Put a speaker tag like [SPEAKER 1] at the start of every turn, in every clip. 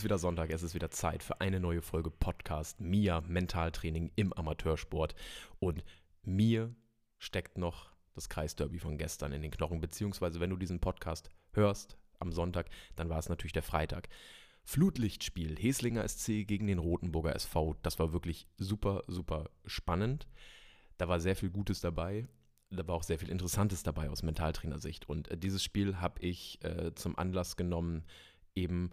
[SPEAKER 1] ist wieder Sonntag, es ist wieder Zeit für eine neue Folge Podcast Mia Mentaltraining im Amateursport. Und mir steckt noch das Kreisderby von gestern in den Knochen, beziehungsweise wenn du diesen Podcast hörst am Sonntag, dann war es natürlich der Freitag. Flutlichtspiel, Heslinger SC gegen den Rotenburger SV, das war wirklich super, super spannend. Da war sehr viel Gutes dabei da war auch sehr viel Interessantes dabei aus Mentaltrainersicht. Und äh, dieses Spiel habe ich äh, zum Anlass genommen, eben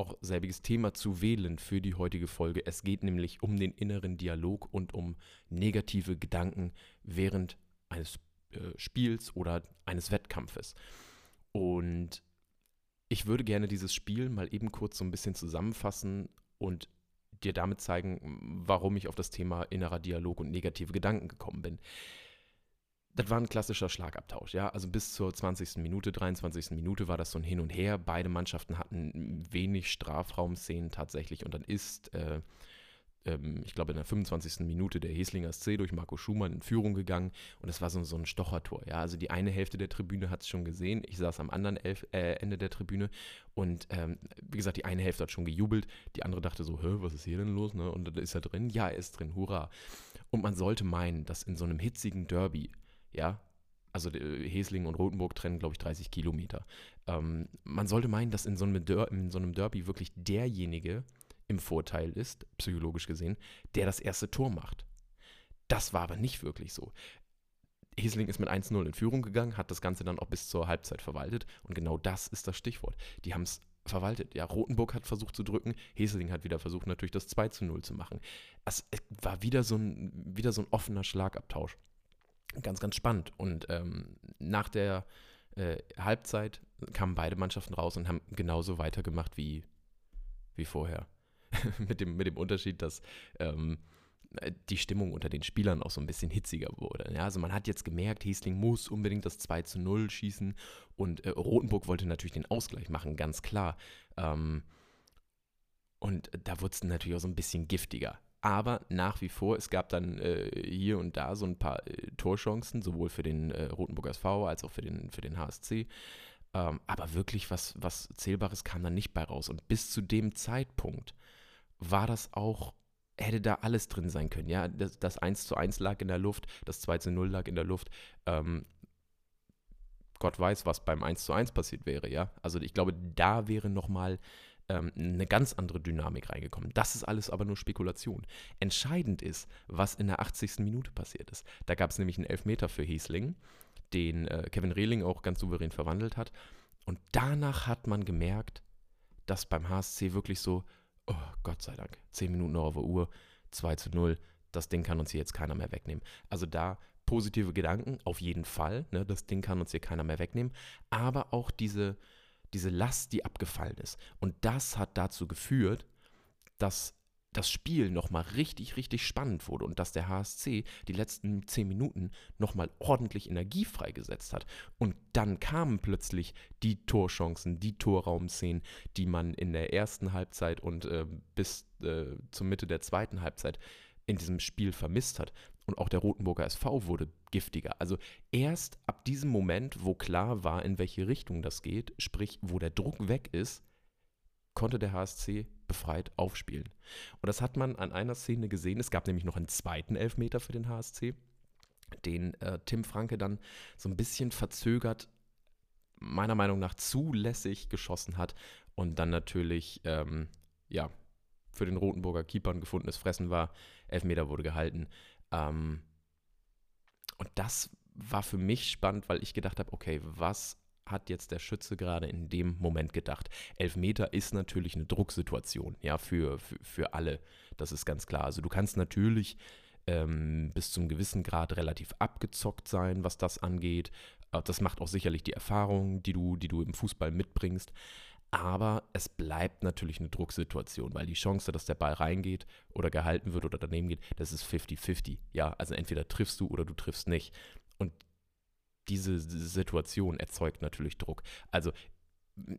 [SPEAKER 1] auch selbiges Thema zu wählen für die heutige Folge. Es geht nämlich um den inneren Dialog und um negative Gedanken während eines äh, Spiels oder eines Wettkampfes. Und ich würde gerne dieses Spiel mal eben kurz so ein bisschen zusammenfassen und dir damit zeigen, warum ich auf das Thema innerer Dialog und negative Gedanken gekommen bin das war ein klassischer Schlagabtausch, ja. Also bis zur 20. Minute, 23. Minute war das so ein Hin und Her. Beide Mannschaften hatten wenig Strafraumszenen tatsächlich und dann ist, äh, ähm, ich glaube, in der 25. Minute der Heslinger SC durch Marco Schumann in Führung gegangen und es war so, so ein Stochertor, ja. Also die eine Hälfte der Tribüne hat es schon gesehen, ich saß am anderen Elf, äh, Ende der Tribüne und ähm, wie gesagt, die eine Hälfte hat schon gejubelt, die andere dachte so, Hä, was ist hier denn los, ne? Und ist er drin? Ja, er ist drin, hurra. Und man sollte meinen, dass in so einem hitzigen Derby ja, also Hesling und Rotenburg trennen, glaube ich, 30 Kilometer. Ähm, man sollte meinen, dass in so, einem Der in so einem Derby wirklich derjenige im Vorteil ist, psychologisch gesehen, der das erste Tor macht. Das war aber nicht wirklich so. Hesling ist mit 1-0 in Führung gegangen, hat das Ganze dann auch bis zur Halbzeit verwaltet und genau das ist das Stichwort. Die haben es verwaltet. Ja, Rotenburg hat versucht zu drücken, Hesling hat wieder versucht, natürlich das 2 0 zu machen. Es war wieder so ein, wieder so ein offener Schlagabtausch ganz, ganz spannend. Und ähm, nach der äh, Halbzeit kamen beide Mannschaften raus und haben genauso weitergemacht wie, wie vorher. mit, dem, mit dem Unterschied, dass ähm, die Stimmung unter den Spielern auch so ein bisschen hitziger wurde. Ja, also man hat jetzt gemerkt, Hesling muss unbedingt das 2 zu 0 schießen und äh, Rotenburg wollte natürlich den Ausgleich machen, ganz klar. Ähm, und da wurde es natürlich auch so ein bisschen giftiger aber nach wie vor, es gab dann äh, hier und da so ein paar äh, Torchancen, sowohl für den äh, Rotenburger SV als auch für den, für den HSC. Ähm, aber wirklich was, was Zählbares kam dann nicht bei raus. Und bis zu dem Zeitpunkt war das auch, hätte da alles drin sein können. Ja, das, das 1 zu 1 lag in der Luft, das 2 zu 0 lag in der Luft. Ähm, Gott weiß, was beim 1 zu 1 passiert wäre, ja. Also ich glaube, da wäre nochmal ähm, eine ganz andere Dynamik reingekommen. Das ist alles aber nur Spekulation. Entscheidend ist, was in der 80. Minute passiert ist. Da gab es nämlich einen Elfmeter für Hiesling, den äh, Kevin Rehling auch ganz souverän verwandelt hat. Und danach hat man gemerkt, dass beim HSC wirklich so, oh Gott sei Dank, 10 Minuten noch auf der Uhr, 2 zu 0, das Ding kann uns hier jetzt keiner mehr wegnehmen. Also da positive Gedanken, auf jeden Fall, ne, das Ding kann uns hier keiner mehr wegnehmen, aber auch diese, diese Last, die abgefallen ist. Und das hat dazu geführt, dass das Spiel nochmal richtig, richtig spannend wurde und dass der HSC die letzten zehn Minuten nochmal ordentlich Energie freigesetzt hat. Und dann kamen plötzlich die Torchancen, die Torraumszenen, die man in der ersten Halbzeit und äh, bis äh, zur Mitte der zweiten Halbzeit in diesem Spiel vermisst hat. Und auch der Rotenburger SV wurde giftiger. Also erst ab diesem Moment, wo klar war, in welche Richtung das geht, sprich, wo der Druck weg ist, konnte der HSC befreit aufspielen. Und das hat man an einer Szene gesehen. Es gab nämlich noch einen zweiten Elfmeter für den HSC, den äh, Tim Franke dann so ein bisschen verzögert, meiner Meinung nach zulässig geschossen hat und dann natürlich, ähm, ja, für den Rotenburger Keeper ein gefundenes Fressen war. Elfmeter wurde gehalten. Ähm, und das war für mich spannend, weil ich gedacht habe, okay, was hat jetzt der Schütze gerade in dem Moment gedacht? Elfmeter ist natürlich eine Drucksituation, ja, für, für, für alle. Das ist ganz klar. Also du kannst natürlich ähm, bis zum gewissen Grad relativ abgezockt sein, was das angeht. Äh, das macht auch sicherlich die Erfahrung, die du, die du im Fußball mitbringst. Aber es bleibt natürlich eine Drucksituation, weil die Chance, dass der Ball reingeht oder gehalten wird oder daneben geht, das ist 50-50. Ja, also entweder triffst du oder du triffst nicht. Und diese Situation erzeugt natürlich Druck. Also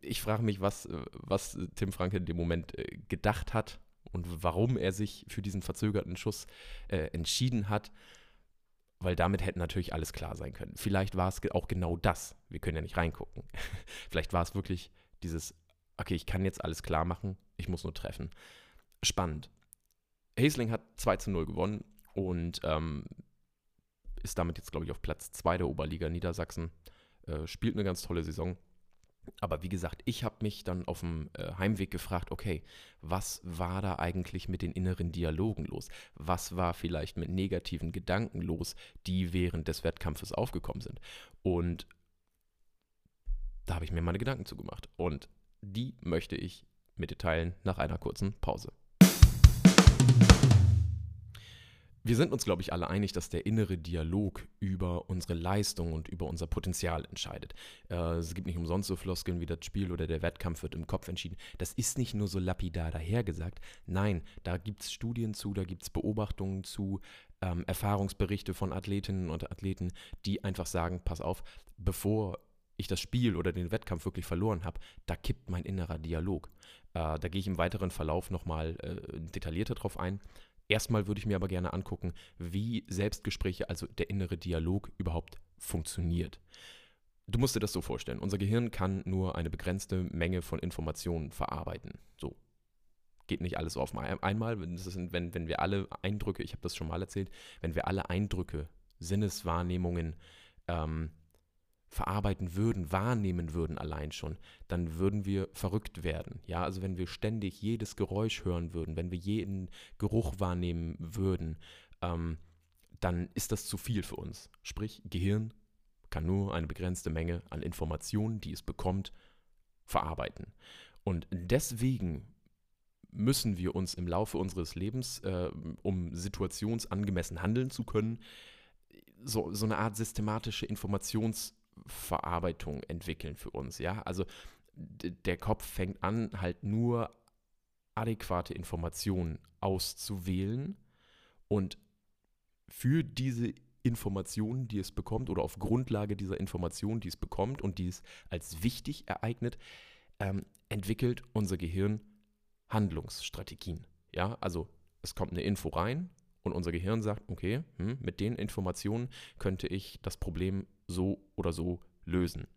[SPEAKER 1] ich frage mich, was, was Tim Franke in dem Moment äh, gedacht hat und warum er sich für diesen verzögerten Schuss äh, entschieden hat, weil damit hätte natürlich alles klar sein können. Vielleicht war es auch genau das. Wir können ja nicht reingucken. Vielleicht war es wirklich dieses okay, ich kann jetzt alles klar machen, ich muss nur treffen. Spannend. Hesling hat 2 zu 0 gewonnen und ähm, ist damit jetzt, glaube ich, auf Platz 2 der Oberliga Niedersachsen. Äh, spielt eine ganz tolle Saison. Aber wie gesagt, ich habe mich dann auf dem äh, Heimweg gefragt, okay, was war da eigentlich mit den inneren Dialogen los? Was war vielleicht mit negativen Gedanken los, die während des Wettkampfes aufgekommen sind? Und da habe ich mir meine Gedanken zugemacht. Und die möchte ich mit dir teilen nach einer kurzen Pause. Wir sind uns, glaube ich, alle einig, dass der innere Dialog über unsere Leistung und über unser Potenzial entscheidet. Äh, es gibt nicht umsonst so Floskeln wie das Spiel oder der Wettkampf wird im Kopf entschieden. Das ist nicht nur so lapidar dahergesagt. Nein, da gibt es Studien zu, da gibt es Beobachtungen zu, ähm, Erfahrungsberichte von Athletinnen und Athleten, die einfach sagen, pass auf, bevor ich das Spiel oder den Wettkampf wirklich verloren habe, da kippt mein innerer Dialog. Äh, da gehe ich im weiteren Verlauf nochmal äh, detaillierter drauf ein. Erstmal würde ich mir aber gerne angucken, wie Selbstgespräche, also der innere Dialog überhaupt funktioniert. Du musst dir das so vorstellen. Unser Gehirn kann nur eine begrenzte Menge von Informationen verarbeiten. So. Geht nicht alles auf einmal. Wenn, wenn wir alle Eindrücke, ich habe das schon mal erzählt, wenn wir alle Eindrücke, Sinneswahrnehmungen ähm, verarbeiten würden, wahrnehmen würden allein schon, dann würden wir verrückt werden. Ja, also wenn wir ständig jedes Geräusch hören würden, wenn wir jeden Geruch wahrnehmen würden, ähm, dann ist das zu viel für uns. Sprich, Gehirn kann nur eine begrenzte Menge an Informationen, die es bekommt, verarbeiten. Und deswegen müssen wir uns im Laufe unseres Lebens, äh, um situationsangemessen handeln zu können, so, so eine Art systematische Informations- Verarbeitung entwickeln für uns. Ja, also der Kopf fängt an, halt nur adäquate Informationen auszuwählen und für diese Informationen, die es bekommt, oder auf Grundlage dieser Informationen, die es bekommt und die es als wichtig ereignet, ähm, entwickelt unser Gehirn Handlungsstrategien. Ja, also es kommt eine Info rein und unser Gehirn sagt, okay, hm, mit den Informationen könnte ich das Problem so oder so lösen.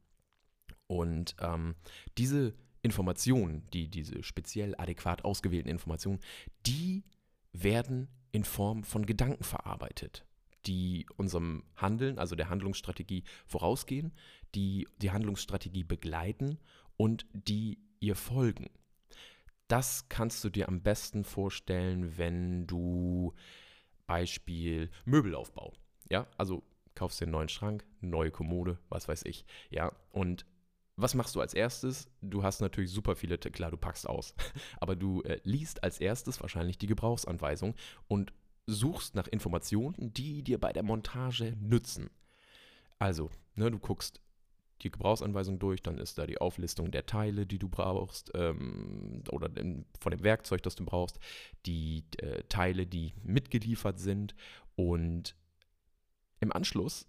[SPEAKER 1] Und ähm, diese Informationen, die, diese speziell adäquat ausgewählten Informationen, die werden in Form von Gedanken verarbeitet, die unserem Handeln, also der Handlungsstrategie vorausgehen, die die Handlungsstrategie begleiten und die ihr folgen. Das kannst du dir am besten vorstellen, wenn du Beispiel Möbelaufbau. Ja, also kaufst dir einen neuen Schrank, neue Kommode, was weiß ich. Ja, und was machst du als erstes? Du hast natürlich super viele, klar, du packst aus, aber du äh, liest als erstes wahrscheinlich die Gebrauchsanweisung und suchst nach Informationen, die dir bei der Montage nützen. Also, ne, du guckst die Gebrauchsanweisung durch, dann ist da die Auflistung der Teile, die du brauchst, ähm, oder in, von dem Werkzeug, das du brauchst, die äh, Teile, die mitgeliefert sind und im Anschluss,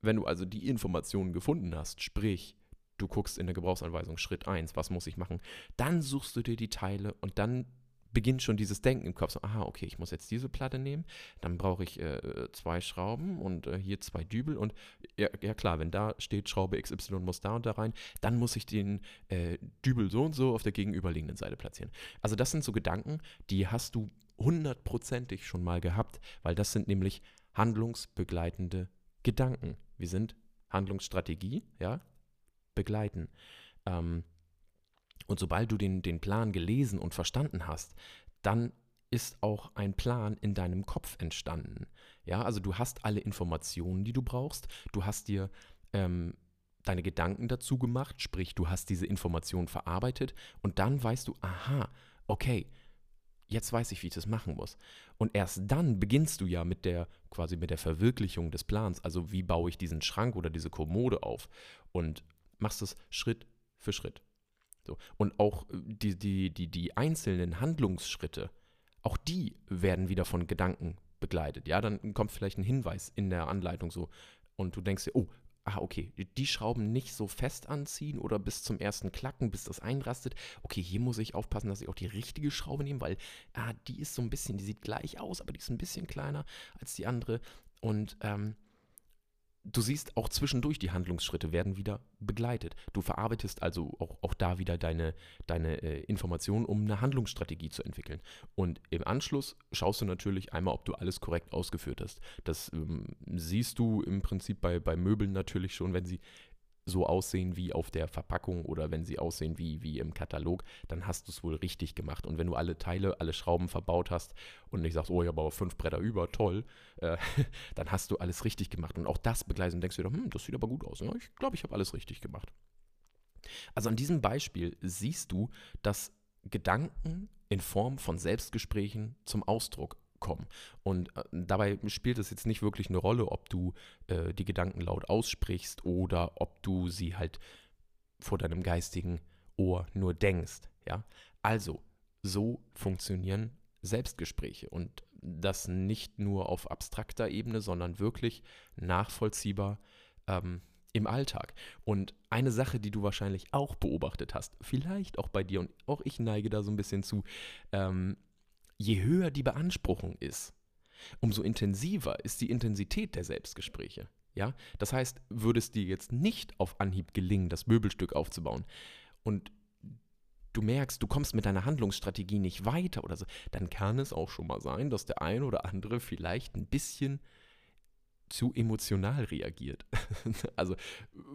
[SPEAKER 1] wenn du also die Informationen gefunden hast, sprich, du guckst in der Gebrauchsanweisung Schritt 1, was muss ich machen, dann suchst du dir die Teile und dann beginnt schon dieses Denken im Kopf. So, aha, okay, ich muss jetzt diese Platte nehmen, dann brauche ich äh, zwei Schrauben und äh, hier zwei Dübel und ja, ja, klar, wenn da steht, Schraube XY muss da und da rein, dann muss ich den äh, Dübel so und so auf der gegenüberliegenden Seite platzieren. Also das sind so Gedanken, die hast du hundertprozentig schon mal gehabt, weil das sind nämlich handlungsbegleitende Gedanken. Wir sind Handlungsstrategie, ja, begleiten. Ähm, und sobald du den, den Plan gelesen und verstanden hast, dann ist auch ein Plan in deinem Kopf entstanden. Ja, also du hast alle Informationen, die du brauchst. Du hast dir ähm, deine Gedanken dazu gemacht, sprich, du hast diese Informationen verarbeitet und dann weißt du, aha, okay, jetzt weiß ich, wie ich das machen muss. Und erst dann beginnst du ja mit der, quasi mit der Verwirklichung des Plans. Also wie baue ich diesen Schrank oder diese Kommode auf? Und machst es Schritt für Schritt. So. Und auch äh, die, die, die, die einzelnen Handlungsschritte, auch die werden wieder von Gedanken begleitet. Ja, dann kommt vielleicht ein Hinweis in der Anleitung so und du denkst dir, oh, ah, okay, die Schrauben nicht so fest anziehen oder bis zum ersten Klacken, bis das einrastet. Okay, hier muss ich aufpassen, dass ich auch die richtige Schraube nehme, weil ah, die ist so ein bisschen, die sieht gleich aus, aber die ist ein bisschen kleiner als die andere. Und ähm, Du siehst auch zwischendurch, die Handlungsschritte werden wieder begleitet. Du verarbeitest also auch, auch da wieder deine, deine äh, Informationen, um eine Handlungsstrategie zu entwickeln. Und im Anschluss schaust du natürlich einmal, ob du alles korrekt ausgeführt hast. Das ähm, siehst du im Prinzip bei, bei Möbeln natürlich schon, wenn sie so aussehen wie auf der Verpackung oder wenn sie aussehen wie, wie im Katalog, dann hast du es wohl richtig gemacht. Und wenn du alle Teile, alle Schrauben verbaut hast und nicht sagst, oh, ich habe aber fünf Bretter über, toll, äh, dann hast du alles richtig gemacht. Und auch das begleitest und denkst dir, hm, das sieht aber gut aus. Ja, ich glaube, ich habe alles richtig gemacht. Also an diesem Beispiel siehst du, dass Gedanken in Form von Selbstgesprächen zum Ausdruck kommen. Und äh, dabei spielt es jetzt nicht wirklich eine Rolle, ob du äh, die Gedanken laut aussprichst oder ob du sie halt vor deinem geistigen Ohr nur denkst. Ja? Also, so funktionieren Selbstgespräche und das nicht nur auf abstrakter Ebene, sondern wirklich nachvollziehbar ähm, im Alltag. Und eine Sache, die du wahrscheinlich auch beobachtet hast, vielleicht auch bei dir und auch ich neige da so ein bisschen zu, ähm, je höher die Beanspruchung ist, umso intensiver ist die Intensität der Selbstgespräche. Ja? Das heißt, würde es dir jetzt nicht auf Anhieb gelingen, das Möbelstück aufzubauen und du merkst, du kommst mit deiner Handlungsstrategie nicht weiter oder so, dann kann es auch schon mal sein, dass der eine oder andere vielleicht ein bisschen zu emotional reagiert. also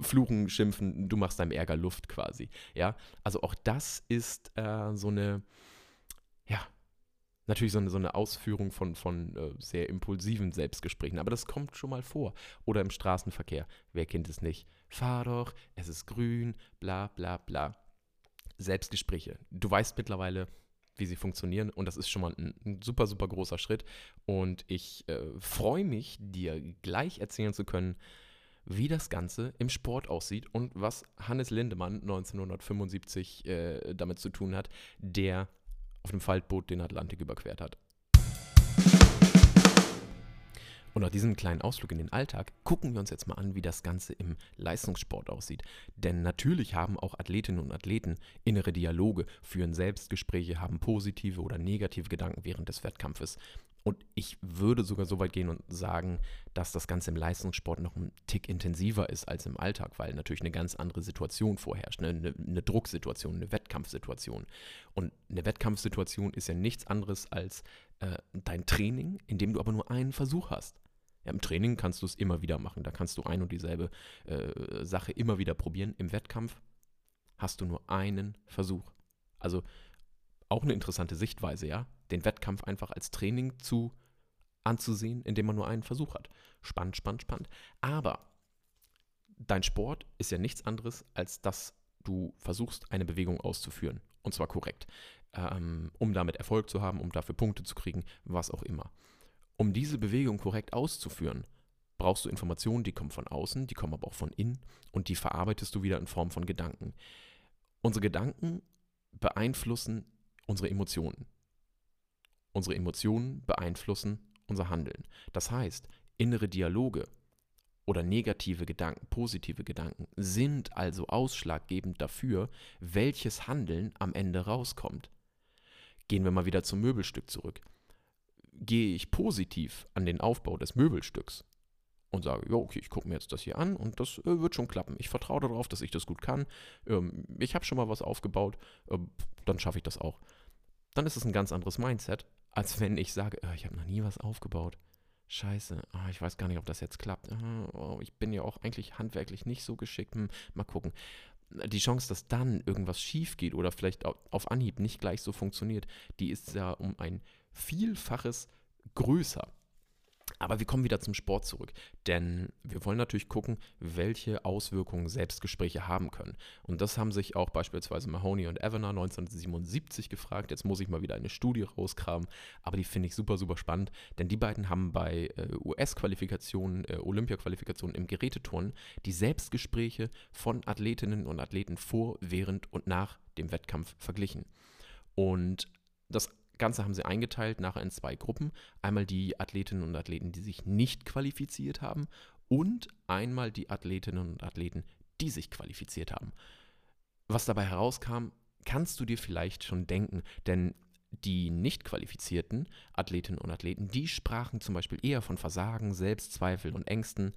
[SPEAKER 1] fluchen, schimpfen, du machst deinem Ärger Luft quasi. Ja, also auch das ist äh, so eine, natürlich so eine, so eine Ausführung von, von äh, sehr impulsiven Selbstgesprächen, aber das kommt schon mal vor. Oder im Straßenverkehr. Wer kennt es nicht? Fahr doch, es ist grün, bla bla bla. Selbstgespräche. Du weißt mittlerweile, wie sie funktionieren und das ist schon mal ein, ein super, super großer Schritt. Und ich äh, freue mich, dir gleich erzählen zu können, wie das Ganze im Sport aussieht und was Hannes Lindemann 1975 äh, damit zu tun hat, der auf dem Faltboot den Atlantik überquert hat. Und nach diesem kleinen Ausflug in den Alltag gucken wir uns jetzt mal an, wie das Ganze im Leistungssport aussieht. Denn natürlich haben auch Athletinnen und Athleten innere Dialoge, führen Selbstgespräche, haben positive oder negative Gedanken während des Wettkampfes. Und ich würde sogar so weit gehen und sagen, dass das Ganze im Leistungssport noch ein Tick intensiver ist als im Alltag, weil natürlich eine ganz andere Situation vorherrscht. Ne? Eine, eine Drucksituation, eine Wettkampfsituation. Und eine Wettkampfsituation ist ja nichts anderes als äh, dein Training, in dem du aber nur einen Versuch hast. Ja, Im Training kannst du es immer wieder machen. Da kannst du ein und dieselbe äh, Sache immer wieder probieren. Im Wettkampf hast du nur einen Versuch. Also auch eine interessante Sichtweise, ja den Wettkampf einfach als Training zu anzusehen, indem man nur einen Versuch hat. Spannend, spannend, spannend. Aber dein Sport ist ja nichts anderes, als dass du versuchst, eine Bewegung auszuführen. Und zwar korrekt. Ähm, um damit Erfolg zu haben, um dafür Punkte zu kriegen, was auch immer. Um diese Bewegung korrekt auszuführen, brauchst du Informationen, die kommen von außen, die kommen aber auch von innen und die verarbeitest du wieder in Form von Gedanken. Unsere Gedanken beeinflussen unsere Emotionen. Unsere Emotionen beeinflussen unser Handeln. Das heißt, innere Dialoge oder negative Gedanken, positive Gedanken sind also ausschlaggebend dafür, welches Handeln am Ende rauskommt. Gehen wir mal wieder zum Möbelstück zurück. Gehe ich positiv an den Aufbau des Möbelstücks und sage, ja, okay, ich gucke mir jetzt das hier an und das äh, wird schon klappen. Ich vertraue darauf, dass ich das gut kann. Ähm, ich habe schon mal was aufgebaut, äh, dann schaffe ich das auch. Dann ist es ein ganz anderes Mindset, als wenn ich sage, oh, ich habe noch nie was aufgebaut. Scheiße, oh, ich weiß gar nicht, ob das jetzt klappt. Oh, ich bin ja auch eigentlich handwerklich nicht so geschickt. Hm, mal gucken. Die Chance, dass dann irgendwas schief geht oder vielleicht auf Anhieb nicht gleich so funktioniert, die ist ja um ein Vielfaches größer. Aber wir kommen wieder zum Sport zurück, denn wir wollen natürlich gucken, welche Auswirkungen Selbstgespräche haben können. Und das haben sich auch beispielsweise Mahoney und Evener 1977 gefragt. Jetzt muss ich mal wieder eine Studie rauskramen, aber die finde ich super, super spannend, denn die beiden haben bei äh, US-Qualifikationen, äh, Olympia-Qualifikationen im Geräteturnen die Selbstgespräche von Athletinnen und Athleten vor, während und nach dem Wettkampf verglichen. Und das Ganze haben sie eingeteilt nachher in zwei Gruppen. Einmal die Athletinnen und Athleten, die sich nicht qualifiziert haben und einmal die Athletinnen und Athleten, die sich qualifiziert haben. Was dabei herauskam, kannst du dir vielleicht schon denken, denn die nicht qualifizierten Athletinnen und Athleten, die sprachen zum Beispiel eher von Versagen, Selbstzweifeln und Ängsten.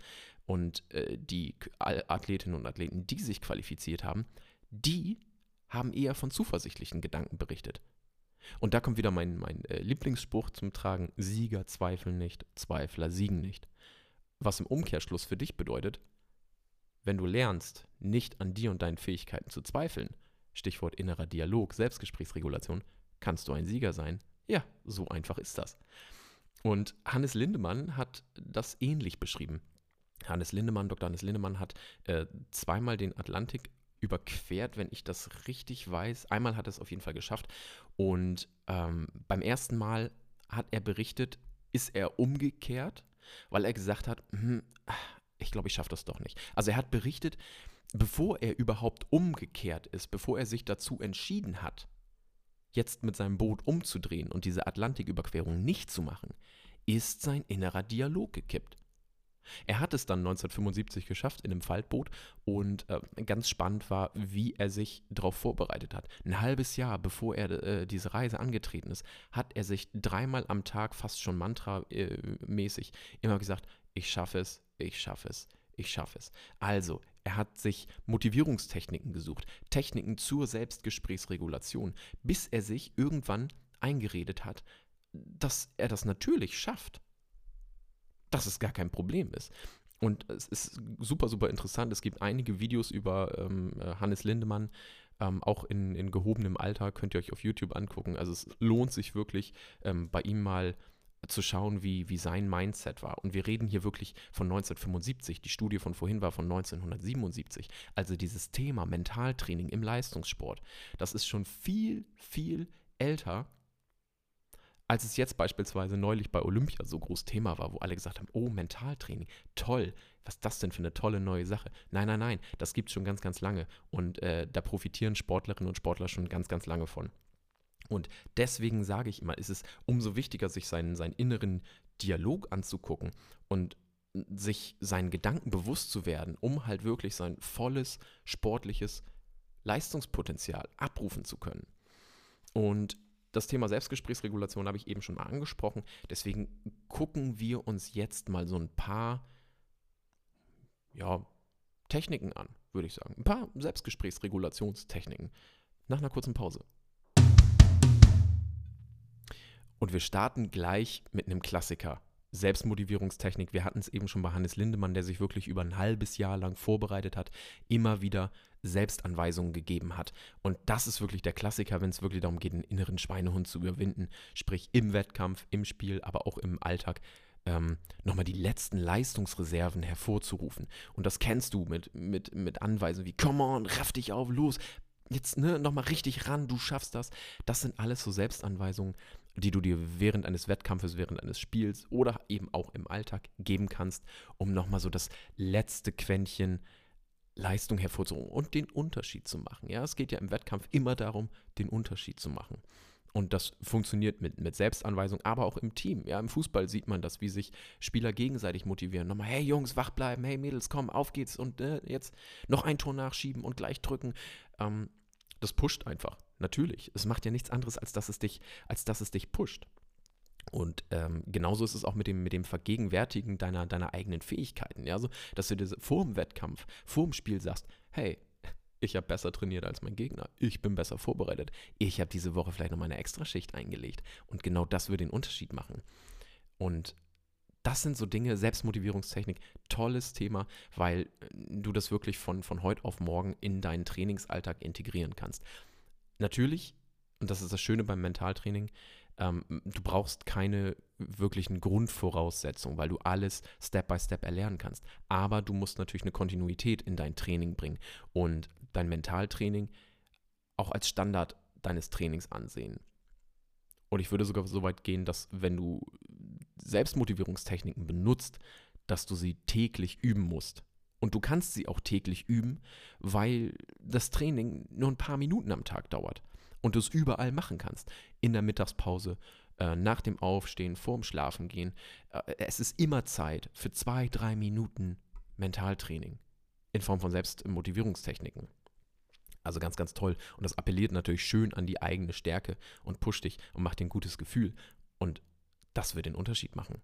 [SPEAKER 1] Und äh, die Athletinnen und Athleten, die sich qualifiziert haben, die haben eher von zuversichtlichen Gedanken berichtet. Und da kommt wieder mein, mein äh, Lieblingsspruch zum Tragen, Sieger zweifeln nicht, Zweifler siegen nicht. Was im Umkehrschluss für dich bedeutet, wenn du lernst, nicht an dir und deinen Fähigkeiten zu zweifeln, Stichwort innerer Dialog, Selbstgesprächsregulation, kannst du ein Sieger sein. Ja, so einfach ist das. Und Hannes Lindemann hat das ähnlich beschrieben. Hannes Lindemann, Dr. Hannes Lindemann hat äh, zweimal den Atlantik überquert, wenn ich das richtig weiß. Einmal hat er es auf jeden Fall geschafft. Und ähm, beim ersten Mal hat er berichtet, ist er umgekehrt, weil er gesagt hat, hm, ich glaube, ich schaffe das doch nicht. Also er hat berichtet, bevor er überhaupt umgekehrt ist, bevor er sich dazu entschieden hat, jetzt mit seinem Boot umzudrehen und diese Atlantiküberquerung nicht zu machen, ist sein innerer Dialog gekippt. Er hat es dann 1975 geschafft in einem Faltboot und äh, ganz spannend war, wie er sich darauf vorbereitet hat. Ein halbes Jahr bevor er äh, diese Reise angetreten ist, hat er sich dreimal am Tag fast schon mantramäßig äh, immer gesagt, ich schaffe es, ich schaffe es, ich schaffe es. Also, er hat sich Motivierungstechniken gesucht, Techniken zur Selbstgesprächsregulation, bis er sich irgendwann eingeredet hat, dass er das natürlich schafft. Dass es gar kein Problem ist. Und es ist super, super interessant. Es gibt einige Videos über ähm, Hannes Lindemann, ähm, auch in, in gehobenem Alter, könnt ihr euch auf YouTube angucken. Also es lohnt sich wirklich, ähm, bei ihm mal zu schauen, wie, wie sein Mindset war. Und wir reden hier wirklich von 1975. Die Studie von vorhin war von 1977. Also dieses Thema Mentaltraining im Leistungssport, das ist schon viel, viel älter, als es jetzt beispielsweise neulich bei Olympia so groß Thema war, wo alle gesagt haben, oh, Mentaltraining, toll, was ist das denn für eine tolle neue Sache? Nein, nein, nein, das gibt es schon ganz, ganz lange. Und äh, da profitieren Sportlerinnen und Sportler schon ganz, ganz lange von. Und deswegen sage ich immer, ist es umso wichtiger, sich seinen, seinen inneren Dialog anzugucken und sich seinen Gedanken bewusst zu werden, um halt wirklich sein volles sportliches Leistungspotenzial abrufen zu können. Und das Thema Selbstgesprächsregulation habe ich eben schon mal angesprochen. Deswegen gucken wir uns jetzt mal so ein paar ja, Techniken an, würde ich sagen. Ein paar Selbstgesprächsregulationstechniken. Nach einer kurzen Pause. Und wir starten gleich mit einem Klassiker. Selbstmotivierungstechnik. Wir hatten es eben schon bei Hannes Lindemann, der sich wirklich über ein halbes Jahr lang vorbereitet hat, immer wieder Selbstanweisungen gegeben hat. Und das ist wirklich der Klassiker, wenn es wirklich darum geht, einen inneren Schweinehund zu überwinden. Sprich im Wettkampf, im Spiel, aber auch im Alltag. Ähm, nochmal die letzten Leistungsreserven hervorzurufen. Und das kennst du mit, mit, mit Anweisungen wie, come on, raff dich auf, los, jetzt ne, nochmal richtig ran, du schaffst das. Das sind alles so Selbstanweisungen, die du dir während eines Wettkampfes, während eines Spiels oder eben auch im Alltag geben kannst, um nochmal so das letzte Quäntchen Leistung hervorzuholen und den Unterschied zu machen. Ja, es geht ja im Wettkampf immer darum, den Unterschied zu machen. Und das funktioniert mit, mit Selbstanweisung, aber auch im Team. Ja, im Fußball sieht man das, wie sich Spieler gegenseitig motivieren. Nochmal, hey Jungs, wach bleiben, hey Mädels, komm, auf geht's und äh, jetzt noch ein Tor nachschieben und gleich drücken. Ähm, das pusht einfach. Natürlich. Es macht ja nichts anderes, als dass es dich, als dass es dich pusht. Und ähm, genauso ist es auch mit dem, mit dem Vergegenwärtigen deiner, deiner eigenen Fähigkeiten. Ja? Also, dass du dir vor dem Wettkampf, vor dem Spiel sagst, hey, ich habe besser trainiert als mein Gegner, ich bin besser vorbereitet, ich habe diese Woche vielleicht noch meine Extraschicht eingelegt. Und genau das würde den Unterschied machen. Und das sind so Dinge, Selbstmotivierungstechnik, tolles Thema, weil äh, du das wirklich von, von heute auf morgen in deinen Trainingsalltag integrieren kannst. Natürlich, und das ist das Schöne beim Mentaltraining, ähm, du brauchst keine wirklichen Grundvoraussetzungen, weil du alles Step by Step erlernen kannst. Aber du musst natürlich eine Kontinuität in dein Training bringen und dein Mentaltraining auch als Standard deines Trainings ansehen. Und ich würde sogar so weit gehen, dass wenn du Selbstmotivierungstechniken benutzt, dass du sie täglich üben musst. Und du kannst sie auch täglich üben, weil das Training nur ein paar Minuten am Tag dauert und du es überall machen kannst. In der Mittagspause, äh, nach dem Aufstehen, vorm Schlafengehen. Äh, es ist immer Zeit für zwei, drei Minuten Mentaltraining in Form von Selbstmotivierungstechniken. Also ganz, ganz toll. Und das appelliert natürlich schön an die eigene Stärke und pusht dich und macht dir ein gutes Gefühl. Und das wird den Unterschied machen.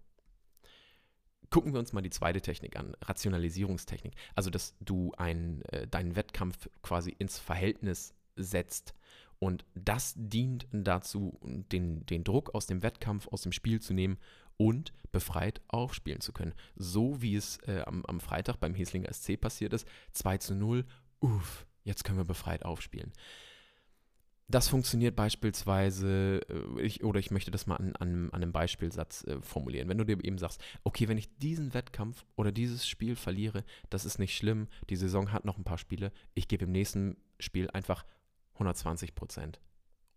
[SPEAKER 1] Gucken wir uns mal die zweite Technik an, Rationalisierungstechnik. Also, dass du ein, äh, deinen Wettkampf quasi ins Verhältnis setzt. Und das dient dazu, den, den Druck aus dem Wettkampf, aus dem Spiel zu nehmen und befreit aufspielen zu können. So wie es äh, am, am Freitag beim Heslinger SC passiert ist. 2 zu 0, uff, jetzt können wir befreit aufspielen. Das funktioniert beispielsweise, äh, ich, oder ich möchte das mal an, an, an einem Beispielsatz äh, formulieren. Wenn du dir eben sagst, okay, wenn ich diesen Wettkampf oder dieses Spiel verliere, das ist nicht schlimm, die Saison hat noch ein paar Spiele, ich gebe im nächsten Spiel einfach 120 Prozent.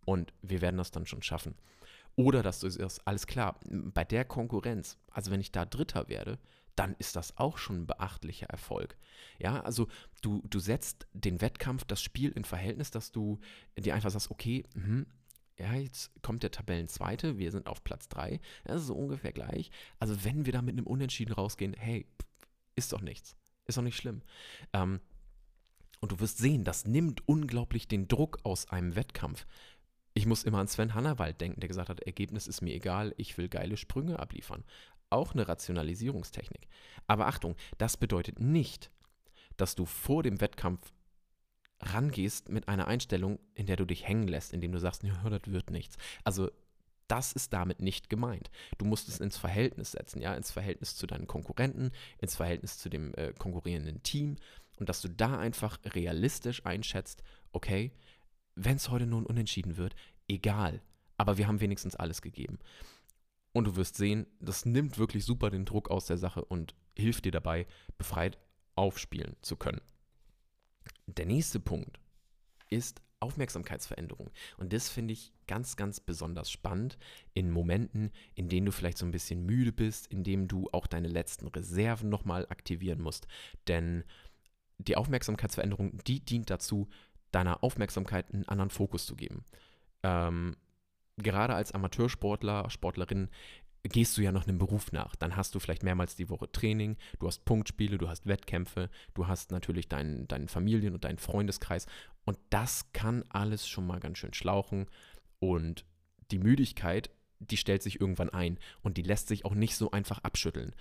[SPEAKER 1] Und wir werden das dann schon schaffen. Oder dass du sagst, alles klar, bei der Konkurrenz, also wenn ich da Dritter werde, dann ist das auch schon ein beachtlicher Erfolg. Ja, also du, du setzt den Wettkampf, das Spiel in Verhältnis, dass du dir einfach sagst, okay, mh, ja, jetzt kommt der Tabellenzweite, wir sind auf Platz 3, das ist so ungefähr gleich. Also wenn wir da mit einem Unentschieden rausgehen, hey, ist doch nichts, ist doch nicht schlimm. Ähm, und du wirst sehen, das nimmt unglaublich den Druck aus einem Wettkampf. Ich muss immer an Sven Hannawald denken, der gesagt hat, Ergebnis ist mir egal, ich will geile Sprünge abliefern auch eine Rationalisierungstechnik. Aber Achtung, das bedeutet nicht, dass du vor dem Wettkampf rangehst mit einer Einstellung, in der du dich hängen lässt, indem du sagst, ja, das wird nichts. Also das ist damit nicht gemeint. Du musst es ins Verhältnis setzen, ja, ins Verhältnis zu deinen Konkurrenten, ins Verhältnis zu dem äh, konkurrierenden Team und dass du da einfach realistisch einschätzt, okay, wenn es heute nun unentschieden wird, egal, aber wir haben wenigstens alles gegeben. Und du wirst sehen, das nimmt wirklich super den Druck aus der Sache und hilft dir dabei, befreit aufspielen zu können. Der nächste Punkt ist Aufmerksamkeitsveränderung. Und das finde ich ganz, ganz besonders spannend in Momenten, in denen du vielleicht so ein bisschen müde bist, in denen du auch deine letzten Reserven nochmal aktivieren musst. Denn die Aufmerksamkeitsveränderung, die dient dazu, deiner Aufmerksamkeit einen anderen Fokus zu geben. Ähm, gerade als Amateursportler, Sportlerin, gehst du ja noch einem Beruf nach. Dann hast du vielleicht mehrmals die Woche Training, du hast Punktspiele, du hast Wettkämpfe, du hast natürlich deinen, deinen Familien- und deinen Freundeskreis. Und das kann alles schon mal ganz schön schlauchen. Und die Müdigkeit, die stellt sich irgendwann ein und die lässt sich auch nicht so einfach abschütteln.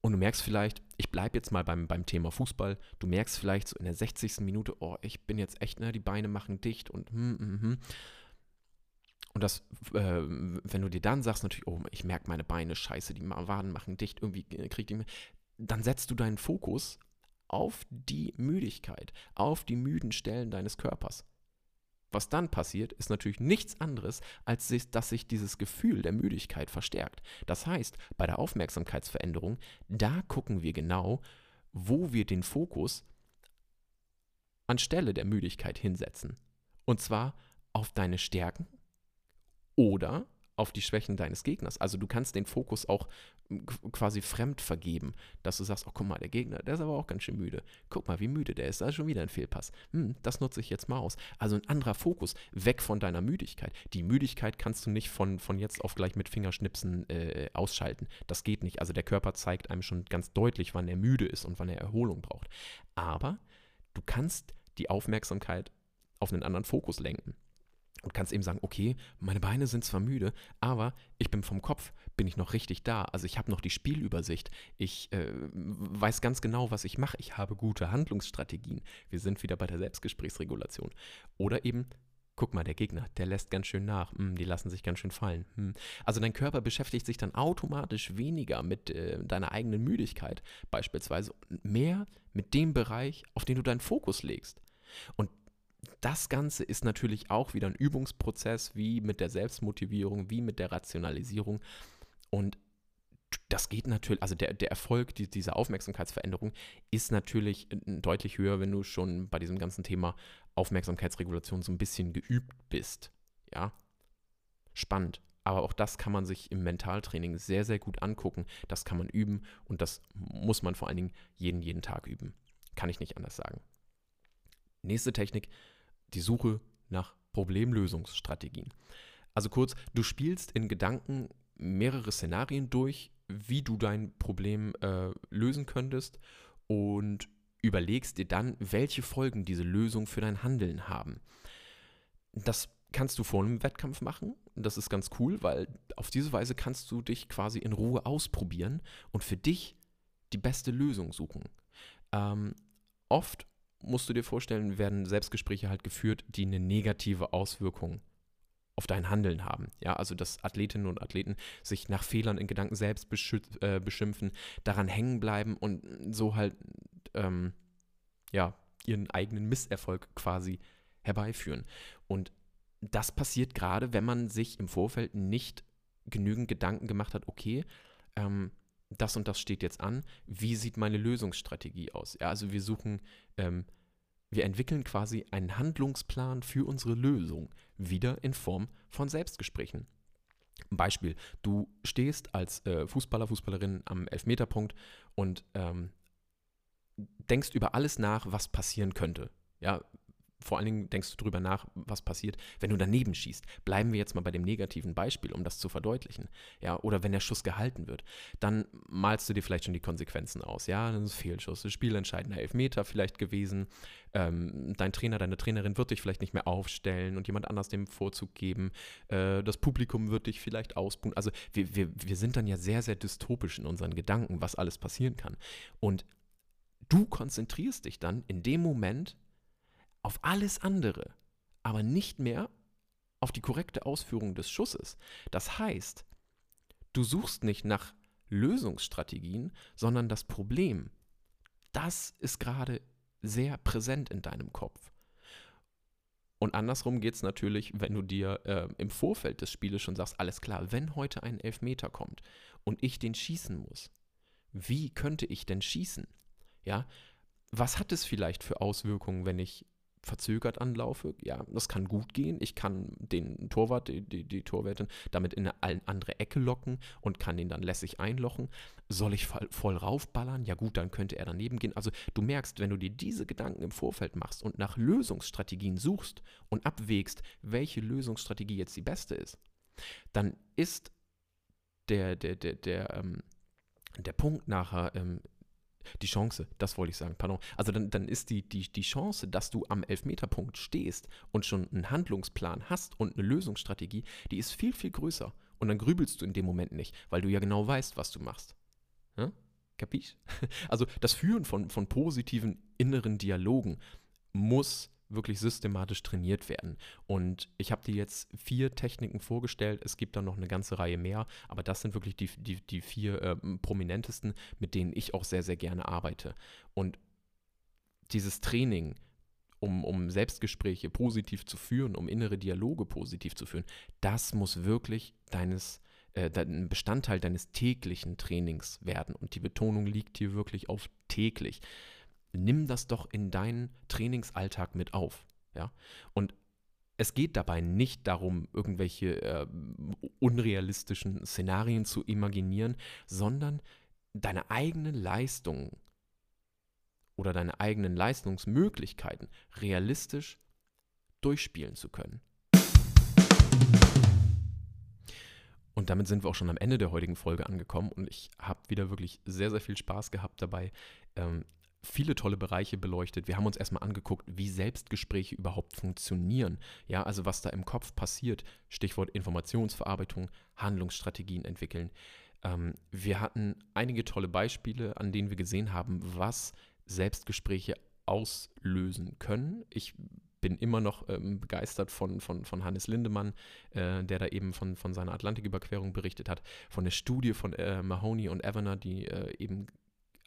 [SPEAKER 1] Und du merkst vielleicht, ich bleibe jetzt mal beim, beim Thema Fußball, du merkst vielleicht so in der 60. Minute, oh, ich bin jetzt echt, ne, die Beine machen dicht und hm, hm, hm. Und das, äh, wenn du dir dann sagst, natürlich, oh, ich merke meine Beine, scheiße, die Waden machen dicht, irgendwie kriegt die, dann setzt du deinen Fokus auf die Müdigkeit, auf die müden Stellen deines Körpers. Was dann passiert, ist natürlich nichts anderes, als dass sich dieses Gefühl der Müdigkeit verstärkt. Das heißt, bei der Aufmerksamkeitsveränderung, da gucken wir genau, wo wir den Fokus anstelle der Müdigkeit hinsetzen. Und zwar auf deine Stärken oder auf die Schwächen deines Gegners. Also du kannst den Fokus auch quasi fremd vergeben, dass du sagst, oh guck mal, der Gegner, der ist aber auch ganz schön müde. Guck mal, wie müde der ist, da ist schon wieder ein Fehlpass. Hm, das nutze ich jetzt mal aus. Also ein anderer Fokus, weg von deiner Müdigkeit. Die Müdigkeit kannst du nicht von, von jetzt auf gleich mit Fingerschnipsen äh, ausschalten. Das geht nicht. Also der Körper zeigt einem schon ganz deutlich, wann er müde ist und wann er Erholung braucht. Aber du kannst die Aufmerksamkeit auf einen anderen Fokus lenken und kannst eben sagen, okay, meine Beine sind zwar müde, aber ich bin vom Kopf, bin ich noch richtig da. Also ich habe noch die Spielübersicht. Ich äh, weiß ganz genau, was ich mache. Ich habe gute Handlungsstrategien. Wir sind wieder bei der Selbstgesprächsregulation. Oder eben, guck mal, der Gegner, der lässt ganz schön nach. Hm, die lassen sich ganz schön fallen. Hm. Also dein Körper beschäftigt sich dann automatisch weniger mit äh, deiner eigenen Müdigkeit beispielsweise, mehr mit dem Bereich, auf den du deinen Fokus legst. Und das Ganze ist natürlich auch wieder ein Übungsprozess, wie mit der Selbstmotivierung, wie mit der Rationalisierung. Und das geht natürlich, also der, der Erfolg die, dieser Aufmerksamkeitsveränderung ist natürlich deutlich höher, wenn du schon bei diesem ganzen Thema Aufmerksamkeitsregulation so ein bisschen geübt bist. Ja, spannend. Aber auch das kann man sich im Mentaltraining sehr, sehr gut angucken. Das kann man üben und das muss man vor allen Dingen jeden, jeden Tag üben. Kann ich nicht anders sagen. Nächste Technik, die Suche nach Problemlösungsstrategien. Also kurz, du spielst in Gedanken mehrere Szenarien durch, wie du dein Problem äh, lösen könntest und überlegst dir dann, welche Folgen diese Lösung für dein Handeln haben. Das kannst du vor einem Wettkampf machen. Das ist ganz cool, weil auf diese Weise kannst du dich quasi in Ruhe ausprobieren und für dich die beste Lösung suchen. Ähm, oft musst du dir vorstellen, werden Selbstgespräche halt geführt, die eine negative Auswirkung auf dein Handeln haben. Ja, also dass Athletinnen und Athleten sich nach Fehlern in Gedanken selbst äh, beschimpfen, daran hängen bleiben und so halt ähm, ja ihren eigenen Misserfolg quasi herbeiführen. Und das passiert gerade, wenn man sich im Vorfeld nicht genügend Gedanken gemacht hat, okay, ähm, das und das steht jetzt an, wie sieht meine Lösungsstrategie aus? Ja, also wir suchen, ähm, wir entwickeln quasi einen Handlungsplan für unsere Lösung, wieder in Form von Selbstgesprächen. Beispiel, du stehst als äh, Fußballer, Fußballerin am Elfmeterpunkt und ähm, denkst über alles nach, was passieren könnte. Ja, vor allen Dingen denkst du drüber nach, was passiert, wenn du daneben schießt. Bleiben wir jetzt mal bei dem negativen Beispiel, um das zu verdeutlichen. Ja, oder wenn der Schuss gehalten wird, dann malst du dir vielleicht schon die Konsequenzen aus. Ja, das ist Fehlschuss, das spielentscheidender Elfmeter vielleicht gewesen. Ähm, dein Trainer, deine Trainerin wird dich vielleicht nicht mehr aufstellen und jemand anders dem Vorzug geben. Äh, das Publikum wird dich vielleicht ausbuhen. Also wir, wir, wir sind dann ja sehr, sehr dystopisch in unseren Gedanken, was alles passieren kann. Und du konzentrierst dich dann in dem Moment auf alles andere, aber nicht mehr auf die korrekte Ausführung des Schusses. Das heißt, du suchst nicht nach Lösungsstrategien, sondern das Problem, das ist gerade sehr präsent in deinem Kopf. Und andersrum geht es natürlich, wenn du dir äh, im Vorfeld des Spieles schon sagst, alles klar, wenn heute ein Elfmeter kommt und ich den schießen muss, wie könnte ich denn schießen? Ja, was hat es vielleicht für Auswirkungen, wenn ich verzögert anlaufe, ja, das kann gut gehen. Ich kann den Torwart, die, die, die Torwärtin, damit in eine andere Ecke locken und kann ihn dann lässig einlochen. Soll ich voll raufballern? Ja gut, dann könnte er daneben gehen. Also du merkst, wenn du dir diese Gedanken im Vorfeld machst und nach Lösungsstrategien suchst und abwägst, welche Lösungsstrategie jetzt die beste ist, dann ist der, der, der, der, ähm, der Punkt nachher ähm, die Chance, das wollte ich sagen, pardon. Also dann, dann ist die, die, die Chance, dass du am Elfmeterpunkt stehst und schon einen Handlungsplan hast und eine Lösungsstrategie, die ist viel, viel größer. Und dann grübelst du in dem Moment nicht, weil du ja genau weißt, was du machst. Ja? Kapisch? Also das Führen von, von positiven inneren Dialogen muss wirklich systematisch trainiert werden. Und ich habe dir jetzt vier Techniken vorgestellt. Es gibt da noch eine ganze Reihe mehr, aber das sind wirklich die, die, die vier äh, prominentesten, mit denen ich auch sehr, sehr gerne arbeite. Und dieses Training, um, um Selbstgespräche positiv zu führen, um innere Dialoge positiv zu führen, das muss wirklich deines äh, ein Bestandteil deines täglichen Trainings werden. Und die Betonung liegt hier wirklich auf täglich nimm das doch in deinen Trainingsalltag mit auf. Ja? Und es geht dabei nicht darum, irgendwelche äh, unrealistischen Szenarien zu imaginieren, sondern deine eigene Leistung oder deine eigenen Leistungsmöglichkeiten realistisch durchspielen zu können. Und damit sind wir auch schon am Ende der heutigen Folge angekommen und ich habe wieder wirklich sehr, sehr viel Spaß gehabt dabei. Ähm, viele tolle Bereiche beleuchtet. Wir haben uns erstmal angeguckt, wie Selbstgespräche überhaupt funktionieren. Ja, also was da im Kopf passiert. Stichwort Informationsverarbeitung, Handlungsstrategien entwickeln. Ähm, wir hatten einige tolle Beispiele, an denen wir gesehen haben, was Selbstgespräche auslösen können. Ich bin immer noch ähm, begeistert von, von, von Hannes Lindemann, äh, der da eben von, von seiner Atlantiküberquerung berichtet hat, von der Studie von äh, Mahoney und Evaner, die äh, eben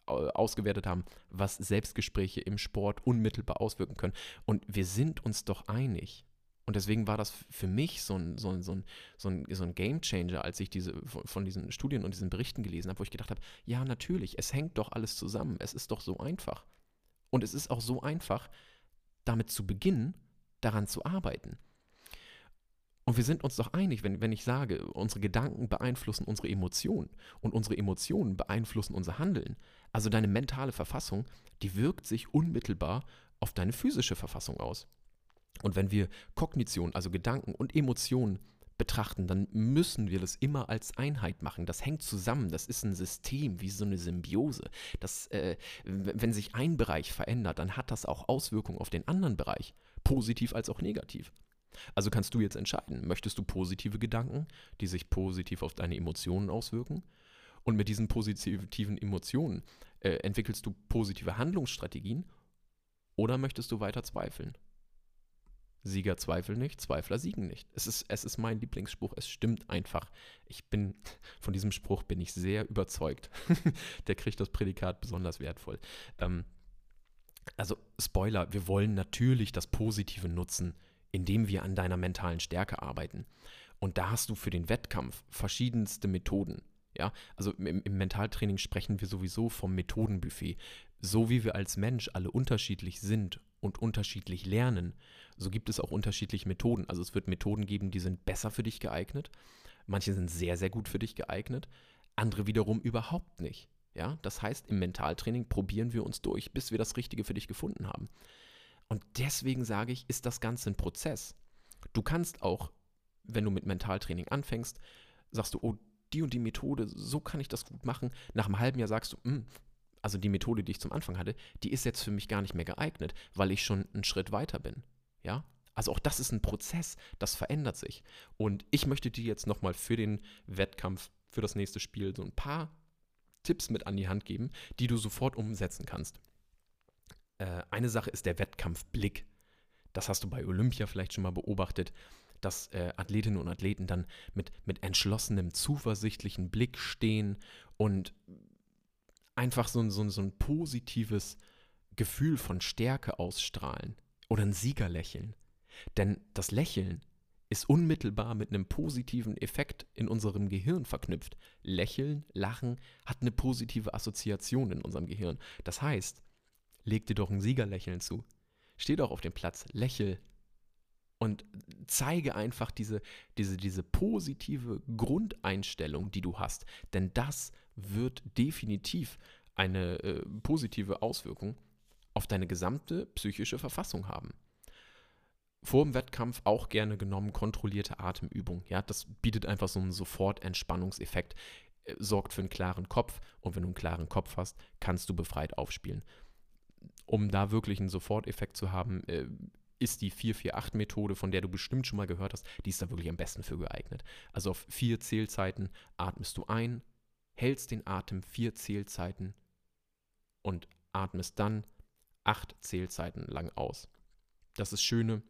[SPEAKER 1] ausgewertet haben, was Selbstgespräche im Sport unmittelbar auswirken können. Und wir sind uns doch einig. Und deswegen war das für mich so ein, so ein, so ein, so ein, so ein Game Changer, als ich diese, von diesen Studien und diesen Berichten gelesen habe, wo ich gedacht habe, ja, natürlich, es hängt doch alles zusammen. Es ist doch so einfach. Und es ist auch so einfach, damit zu beginnen, daran zu arbeiten. Und wir sind uns doch einig, wenn, wenn ich sage, unsere Gedanken beeinflussen unsere Emotionen und unsere Emotionen beeinflussen unser Handeln. Also deine mentale Verfassung, die wirkt sich unmittelbar auf deine physische Verfassung aus. Und wenn wir Kognition, also Gedanken und Emotionen betrachten, dann müssen wir das immer als Einheit machen. Das hängt zusammen, das ist ein System, wie so eine Symbiose. Das, äh, wenn sich ein Bereich verändert, dann hat das auch Auswirkungen auf den anderen Bereich, positiv als auch negativ. Also kannst du jetzt entscheiden, möchtest du positive Gedanken, die sich positiv auf deine Emotionen auswirken? Und mit diesen positiven Emotionen äh, entwickelst du positive Handlungsstrategien oder möchtest du weiter zweifeln? Sieger zweifeln nicht, Zweifler siegen nicht. Es ist, es ist mein Lieblingsspruch, es stimmt einfach. Ich bin, von diesem Spruch bin ich sehr überzeugt. Der kriegt das Prädikat besonders wertvoll. Ähm, also, Spoiler, wir wollen natürlich das Positive nutzen, indem wir an deiner mentalen Stärke arbeiten. Und da hast du für den Wettkampf verschiedenste Methoden. Ja, also im, im Mentaltraining sprechen wir sowieso vom Methodenbuffet. So wie wir als Mensch alle unterschiedlich sind und unterschiedlich lernen, so gibt es auch unterschiedliche Methoden. Also es wird Methoden geben, die sind besser für dich geeignet. Manche sind sehr, sehr gut für dich geeignet. Andere wiederum überhaupt nicht. Ja, das heißt, im Mentaltraining probieren wir uns durch, bis wir das Richtige für dich gefunden haben. Und deswegen sage ich, ist das Ganze ein Prozess. Du kannst auch, wenn du mit Mentaltraining anfängst, sagst du, oh, die und die Methode, so kann ich das gut machen. Nach einem halben Jahr sagst du, hm, also die Methode, die ich zum Anfang hatte, die ist jetzt für mich gar nicht mehr geeignet, weil ich schon einen Schritt weiter bin. Ja? Also auch das ist ein Prozess, das verändert sich. Und ich möchte dir jetzt nochmal für den Wettkampf, für das nächste Spiel so ein paar Tipps mit an die Hand geben, die du sofort umsetzen kannst. Äh, eine Sache ist der Wettkampfblick. Das hast du bei Olympia vielleicht schon mal beobachtet, dass äh, Athletinnen und Athleten dann mit, mit entschlossenem, zuversichtlichen Blick stehen und einfach so, so, so ein positives Gefühl von Stärke ausstrahlen oder ein Siegerlächeln. Denn das Lächeln ist unmittelbar mit einem positiven Effekt in unserem Gehirn verknüpft. Lächeln, Lachen hat eine positive Assoziation in unserem Gehirn. Das heißt, leg dir doch ein Siegerlächeln zu. Steh doch auf dem Platz, lächel und zeige einfach diese, diese, diese positive Grundeinstellung, die du hast. Denn das wird definitiv eine äh, positive Auswirkung auf deine gesamte psychische Verfassung haben. Vor dem Wettkampf auch gerne genommen kontrollierte Atemübung. Ja, das bietet einfach so einen Sofort-Entspannungseffekt, äh, sorgt für einen klaren Kopf und wenn du einen klaren Kopf hast, kannst du befreit aufspielen. Um da wirklich einen Soforteffekt zu haben, äh, ist die 448-Methode, von der du bestimmt schon mal gehört hast, die ist da wirklich am besten für geeignet. Also auf vier Zählzeiten atmest du ein, hältst den Atem vier Zählzeiten und atmest dann acht Zählzeiten lang aus. Das ist Schöne,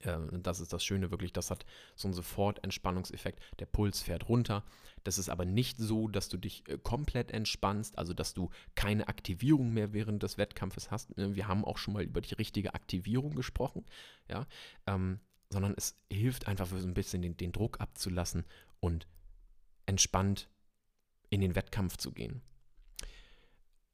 [SPEAKER 1] das ist das Schöne wirklich, das hat so einen Sofort-Entspannungseffekt. Der Puls fährt runter. Das ist aber nicht so, dass du dich äh, komplett entspannst, also dass du keine Aktivierung mehr während des Wettkampfes hast. Äh, wir haben auch schon mal über die richtige Aktivierung gesprochen, ja, ähm, sondern es hilft einfach so ein bisschen den, den Druck abzulassen und entspannt in den Wettkampf zu gehen.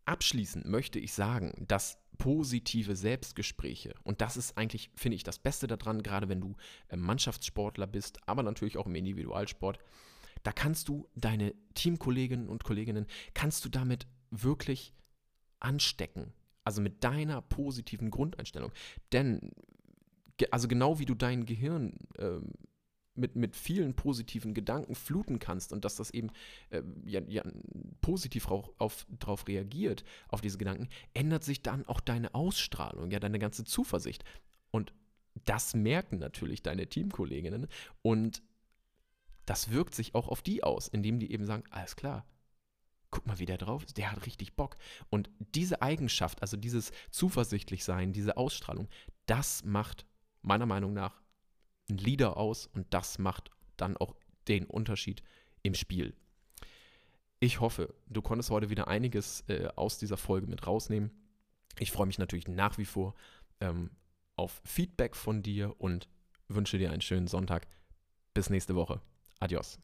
[SPEAKER 1] Abschließend möchte ich sagen, dass positive Selbstgespräche, und das ist eigentlich, finde ich, das Beste daran, gerade wenn du äh, Mannschaftssportler bist, aber natürlich auch im Individualsport, da kannst du deine Teamkolleginnen und Kolleginnen, kannst du damit wirklich anstecken. Also mit deiner positiven Grundeinstellung. Denn, also genau wie du dein Gehirn ähm, mit, mit vielen positiven Gedanken fluten kannst und dass das eben äh, ja, ja, positiv auf, auf, darauf reagiert, auf diese Gedanken, ändert sich dann auch deine Ausstrahlung, ja, deine ganze Zuversicht. Und das merken natürlich deine Teamkolleginnen und das wirkt sich auch auf die aus, indem die eben sagen, alles klar, guck mal, wie der drauf ist, der hat richtig Bock. Und diese Eigenschaft, also dieses zuversichtlich sein, diese Ausstrahlung, das macht meiner Meinung nach ein Leader aus und das macht dann auch den Unterschied im Spiel. Ich hoffe, du konntest heute wieder einiges äh, aus dieser Folge mit rausnehmen. Ich freue mich natürlich nach wie vor ähm, auf Feedback von dir und wünsche dir einen schönen Sonntag. Bis nächste Woche. Adios.